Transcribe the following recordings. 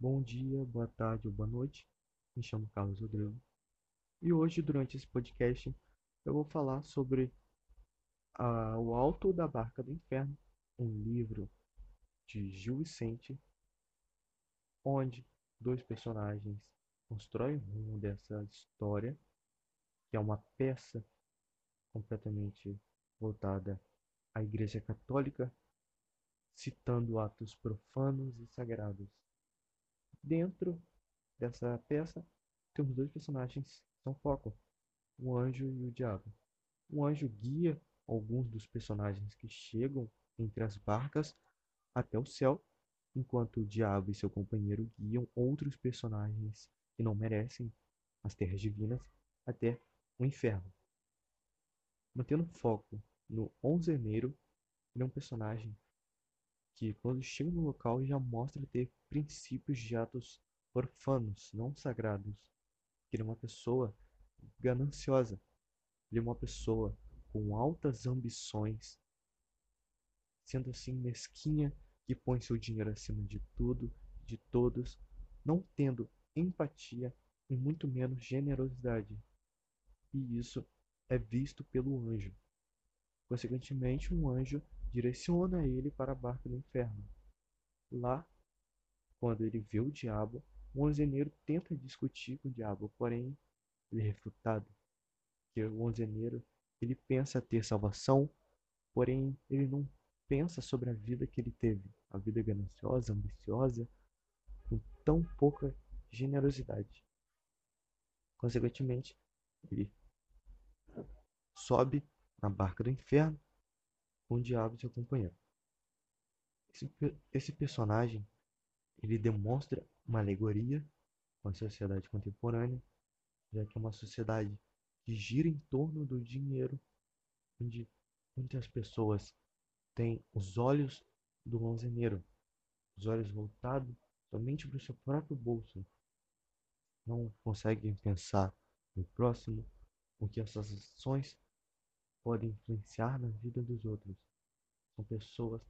Bom dia, boa tarde ou boa noite. Me chamo Carlos Rodrigo. E hoje, durante esse podcast, eu vou falar sobre ah, O Alto da Barca do Inferno, um livro de Gil Vicente, onde dois personagens constroem rumo dessa história, que é uma peça completamente voltada à Igreja Católica, citando atos profanos e sagrados. Dentro dessa peça, temos dois personagens que são foco, o anjo e o diabo. O anjo guia alguns dos personagens que chegam entre as barcas até o céu, enquanto o diabo e seu companheiro guiam outros personagens que não merecem as terras divinas até o inferno. Mantendo foco no Onzeneiro, ele é um personagem que, quando chega no local, já mostra ter princípios de atos profanos, não sagrados. Ele é uma pessoa gananciosa. Ele é uma pessoa com altas ambições, sendo assim mesquinha, que põe seu dinheiro acima de tudo, de todos, não tendo empatia e muito menos generosidade. E isso é visto pelo anjo. Consequentemente, um anjo direciona ele para a barca do inferno. Lá, quando ele vê o diabo, o onzeneiro tenta discutir com o diabo, porém ele é refutado. Que o onzeneiro ele pensa ter salvação, porém ele não pensa sobre a vida que ele teve, a vida gananciosa, ambiciosa, com tão pouca generosidade. Consequentemente, ele sobe na barca do inferno com o diabo e seu companheiro. Esse, esse personagem ele demonstra uma alegoria com a sociedade contemporânea, já que é uma sociedade que gira em torno do dinheiro, onde muitas pessoas têm os olhos do onzeneiro, os olhos voltados somente para o seu próprio bolso. Não conseguem pensar no próximo, o que essas ações podem influenciar na vida dos outros. São pessoas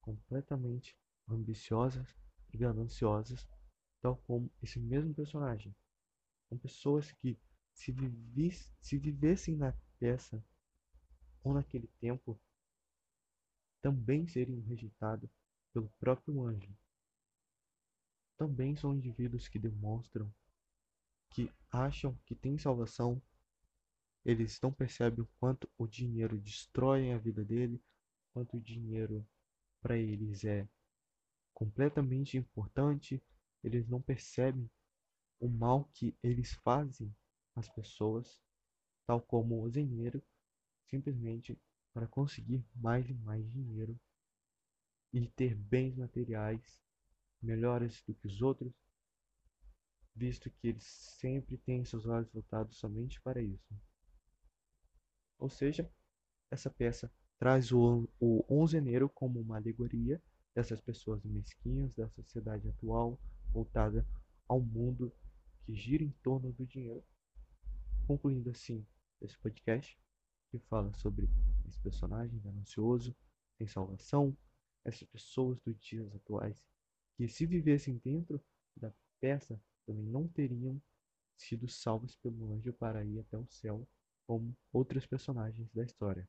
completamente ambiciosas e gananciosas, tal como esse mesmo personagem. São pessoas que se, vivis, se vivessem na peça ou naquele tempo, também seriam rejeitados pelo próprio anjo. Também são indivíduos que demonstram que acham que têm salvação, eles não percebem o quanto o dinheiro destrói a vida dele, quanto o dinheiro para eles é completamente importante, eles não percebem o mal que eles fazem as pessoas, tal como o dinheiro, simplesmente para conseguir mais e mais dinheiro e ter bens materiais melhores do que os outros, visto que eles sempre têm seus olhos voltados somente para isso. Ou seja, essa peça traz o, o onzeneiro como uma alegoria dessas pessoas mesquinhas da sociedade atual voltada ao mundo que gira em torno do dinheiro. Concluindo assim esse podcast, que fala sobre esse personagem ganancioso, sem salvação, essas pessoas dos dias atuais, que se vivessem dentro da peça também não teriam sido salvos pelo anjo para ir até o céu, como outros personagens da história.